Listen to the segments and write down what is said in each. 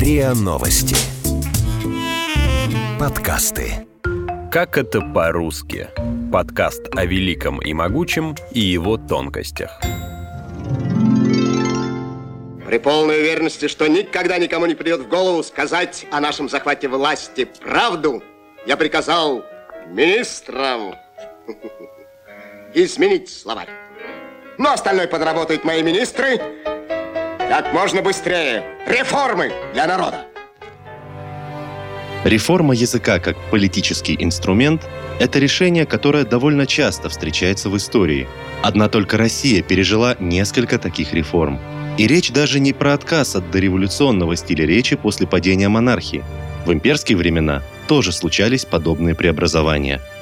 РИА Новости. Подкасты. Как это по-русски? Подкаст о великом и могучем и его тонкостях. При полной уверенности, что никогда никому не придет в голову сказать о нашем захвате власти правду, я приказал министрам изменить словарь. Но остальное подработают мои министры как можно быстрее. Реформы для народа. Реформа языка как политический инструмент – это решение, которое довольно часто встречается в истории. Одна только Россия пережила несколько таких реформ. И речь даже не про отказ от дореволюционного стиля речи после падения монархии. В имперские времена тоже случались подобные преобразования –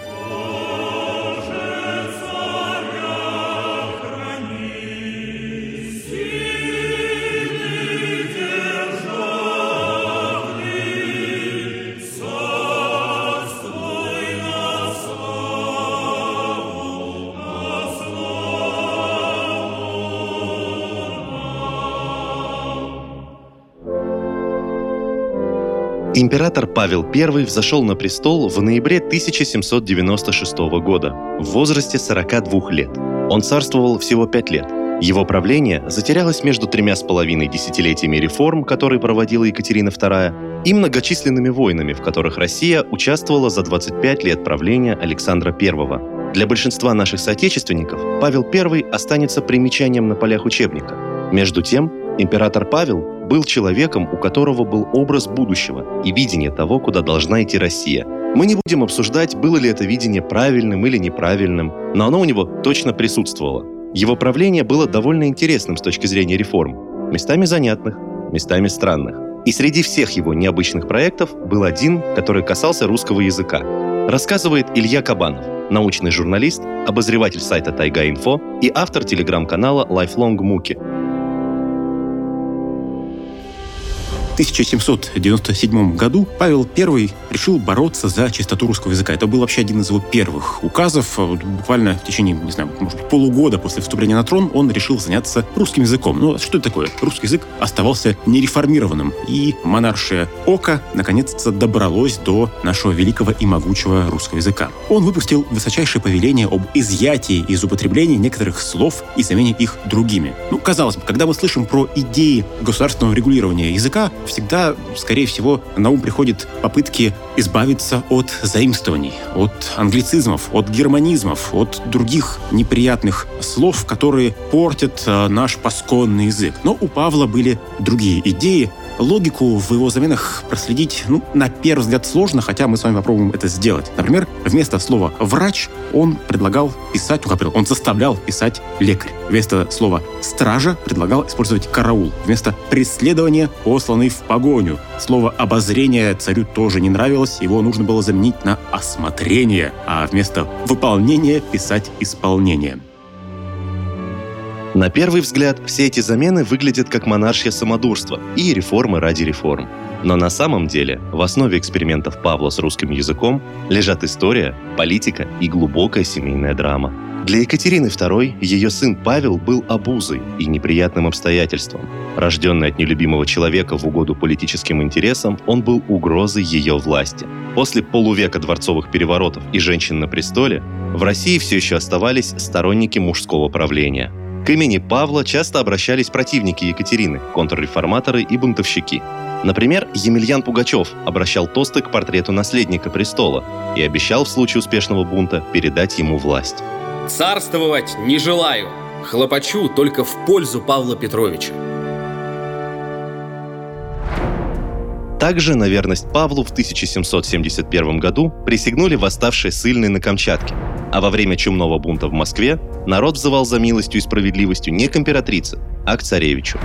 Император Павел I взошел на престол в ноябре 1796 года в возрасте 42 лет. Он царствовал всего 5 лет. Его правление затерялось между тремя с половиной десятилетиями реформ, которые проводила Екатерина II, и многочисленными войнами, в которых Россия участвовала за 25 лет правления Александра I. Для большинства наших соотечественников Павел I останется примечанием на полях учебника. Между тем, император Павел был человеком, у которого был образ будущего и видение того, куда должна идти Россия. Мы не будем обсуждать, было ли это видение правильным или неправильным, но оно у него точно присутствовало. Его правление было довольно интересным с точки зрения реформ. Местами занятных, местами странных. И среди всех его необычных проектов был один, который касался русского языка. Рассказывает Илья Кабанов, научный журналист, обозреватель сайта Тайга-Инфо и автор телеграм-канала Lifelong Муки, 1797 году Павел I решил бороться за чистоту русского языка. Это был вообще один из его первых указов. Буквально в течение, не знаю, может быть, полугода после вступления на трон он решил заняться русским языком. Ну, что это такое? Русский язык оставался нереформированным. И монаршее око наконец-то добралось до нашего великого и могучего русского языка. Он выпустил высочайшее повеление об изъятии из употребления некоторых слов и замене их другими. Ну, казалось бы, когда мы слышим про идеи государственного регулирования языка, всегда, скорее всего, на ум приходят попытки избавиться от заимствований, от англицизмов, от германизмов, от других неприятных слов, которые портят э, наш пасконный язык. Но у Павла были другие идеи, Логику в его заменах проследить, ну, на первый взгляд сложно, хотя мы с вами попробуем это сделать. Например, вместо слова «врач» он предлагал писать, он заставлял писать «лекарь». Вместо слова «стража» предлагал использовать «караул». Вместо «преследования» посланный в погоню. Слово «обозрение» царю тоже не нравилось, его нужно было заменить на «осмотрение», а вместо «выполнения» писать «исполнение». На первый взгляд, все эти замены выглядят как монаршье самодурство и реформы ради реформ. Но на самом деле в основе экспериментов Павла с русским языком лежат история, политика и глубокая семейная драма. Для Екатерины II ее сын Павел был обузой и неприятным обстоятельством. Рожденный от нелюбимого человека в угоду политическим интересам, он был угрозой ее власти. После полувека дворцовых переворотов и женщин на престоле в России все еще оставались сторонники мужского правления – к имени Павла часто обращались противники Екатерины, контрреформаторы и бунтовщики. Например, Емельян Пугачев обращал тосты к портрету наследника престола и обещал в случае успешного бунта передать ему власть. «Царствовать не желаю, хлопочу только в пользу Павла Петровича». Также на верность Павлу в 1771 году присягнули восставшие ссыльные на Камчатке, а во время чумного бунта в Москве народ взывал за милостью и справедливостью не к императрице, а к царевичу.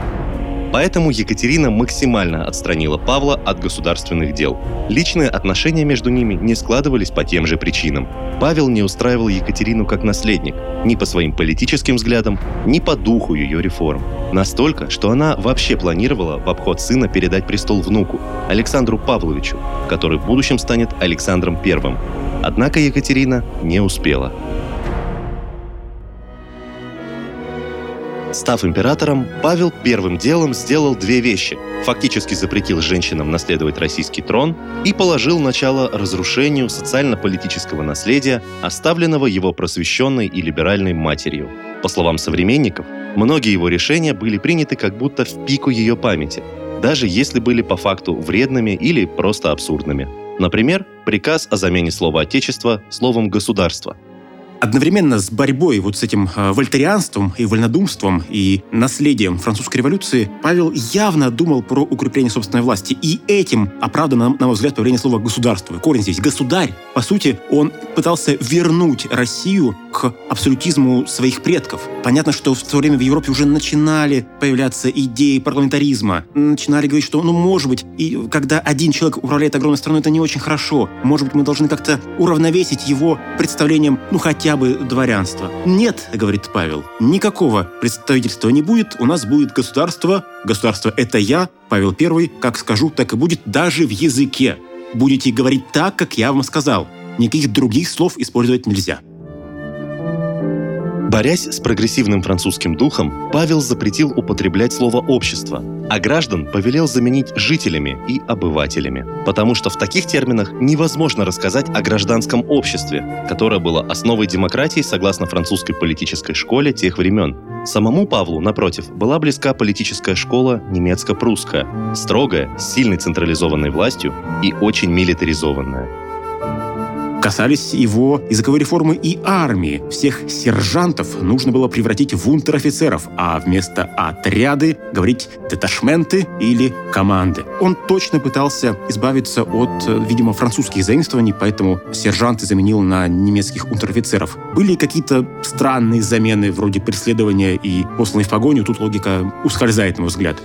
Поэтому Екатерина максимально отстранила Павла от государственных дел. Личные отношения между ними не складывались по тем же причинам. Павел не устраивал Екатерину как наследник, ни по своим политическим взглядам, ни по духу ее реформ. Настолько, что она вообще планировала в обход сына передать престол внуку, Александру Павловичу, который в будущем станет Александром I. Однако Екатерина не успела. Став императором, Павел первым делом сделал две вещи. Фактически запретил женщинам наследовать российский трон и положил начало разрушению социально-политического наследия, оставленного его просвещенной и либеральной матерью. По словам современников, многие его решения были приняты как будто в пику ее памяти, даже если были по факту вредными или просто абсурдными. Например, приказ о замене слова «отечество» словом «государство», одновременно с борьбой вот с этим э, вольтерианством и вольнодумством и наследием французской революции Павел явно думал про укрепление собственной власти. И этим оправдано, на мой взгляд, появление слова «государство». Корень здесь «государь». По сути, он пытался вернуть Россию к абсолютизму своих предков. Понятно, что в то время в Европе уже начинали появляться идеи парламентаризма. Начинали говорить, что, ну, может быть, и когда один человек управляет огромной страной, это не очень хорошо. Может быть, мы должны как-то уравновесить его представлением, ну, хотя бы дворянства. Нет, говорит Павел, никакого представительства не будет, у нас будет государство. Государство — это я, Павел I, как скажу, так и будет даже в языке. Будете говорить так, как я вам сказал. Никаких других слов использовать нельзя. Борясь с прогрессивным французским духом, Павел запретил употреблять слово «общество», а граждан повелел заменить жителями и обывателями. Потому что в таких терминах невозможно рассказать о гражданском обществе, которое было основой демократии согласно французской политической школе тех времен. Самому Павлу, напротив, была близка политическая школа немецко-прусская, строгая, с сильной централизованной властью и очень милитаризованная касались его языковой реформы и армии. Всех сержантов нужно было превратить в унтер-офицеров, а вместо «отряды» говорить «деташменты» или «команды». Он точно пытался избавиться от, видимо, французских заимствований, поэтому сержанты заменил на немецких унтер-офицеров. Были какие-то странные замены вроде преследования и посланной в погоню, тут логика ускользает, на мой взгляд.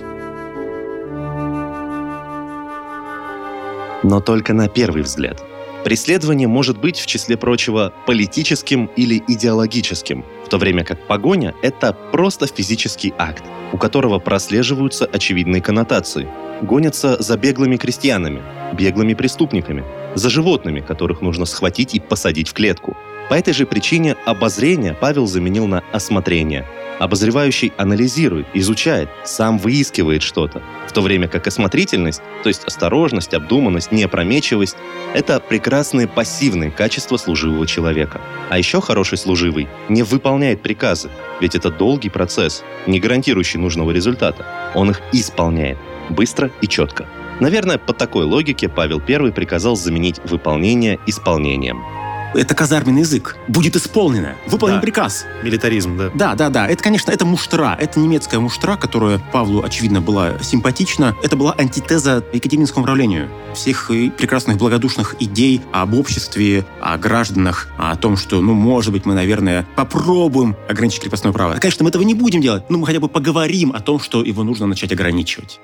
Но только на первый взгляд. Преследование может быть, в числе прочего, политическим или идеологическим, в то время как погоня — это просто физический акт, у которого прослеживаются очевидные коннотации. Гонятся за беглыми крестьянами, беглыми преступниками, за животными, которых нужно схватить и посадить в клетку. По этой же причине обозрение Павел заменил на осмотрение — Обозревающий анализирует, изучает, сам выискивает что-то, в то время как осмотрительность, то есть осторожность, обдуманность, неопрометчивость — это прекрасные пассивные качества служивого человека. А еще хороший служивый не выполняет приказы, ведь это долгий процесс, не гарантирующий нужного результата. Он их исполняет, быстро и четко. Наверное, по такой логике Павел I приказал заменить выполнение исполнением — это казарменный язык. Будет исполнено. Выполнен да. приказ. Милитаризм, да. Да, да, да. Это, конечно, это муштра. Это немецкая муштра, которая Павлу, очевидно, была симпатична. Это была антитеза Екатерининскому правлению. Всех прекрасных благодушных идей об обществе, о гражданах, о том, что, ну, может быть, мы, наверное, попробуем ограничить крепостное право. Конечно, мы этого не будем делать, но мы хотя бы поговорим о том, что его нужно начать ограничивать.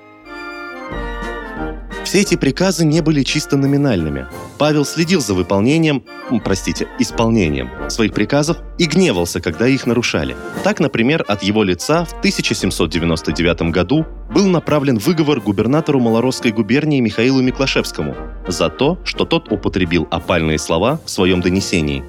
Все эти приказы не были чисто номинальными. Павел следил за выполнением, простите, исполнением своих приказов и гневался, когда их нарушали. Так, например, от его лица в 1799 году был направлен выговор губернатору Малоросской губернии Михаилу Миклашевскому за то, что тот употребил опальные слова в своем донесении.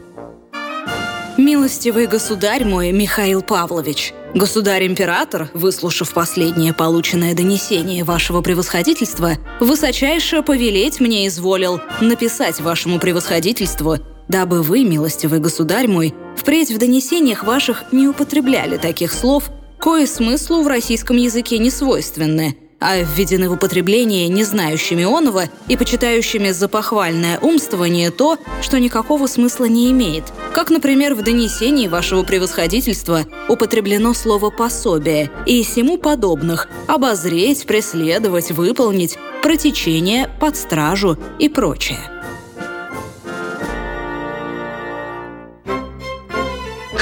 «Милостивый государь мой, Михаил Павлович, Государь-император, выслушав последнее полученное донесение вашего превосходительства, высочайше повелеть мне изволил написать вашему превосходительству, дабы вы, милостивый государь мой, впредь в донесениях ваших не употребляли таких слов, кое смыслу в российском языке не свойственны – а введены в употребление не знающими оного и почитающими за похвальное умствование то, что никакого смысла не имеет. Как, например, в донесении вашего превосходительства употреблено слово «пособие» и всему подобных «обозреть», «преследовать», «выполнить», «протечение», «под стражу» и прочее.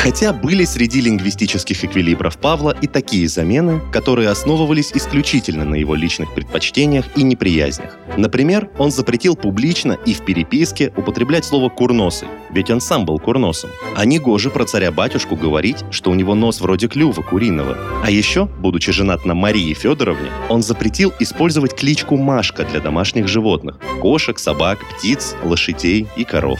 Хотя были среди лингвистических эквилибров Павла и такие замены, которые основывались исключительно на его личных предпочтениях и неприязнях. Например, он запретил публично и в переписке употреблять слово «курносый», ведь он сам был курносом. А не гоже про царя-батюшку говорить, что у него нос вроде клюва куриного. А еще, будучи женат на Марии Федоровне, он запретил использовать кличку Машка для домашних животных – кошек, собак, птиц, лошадей и коров.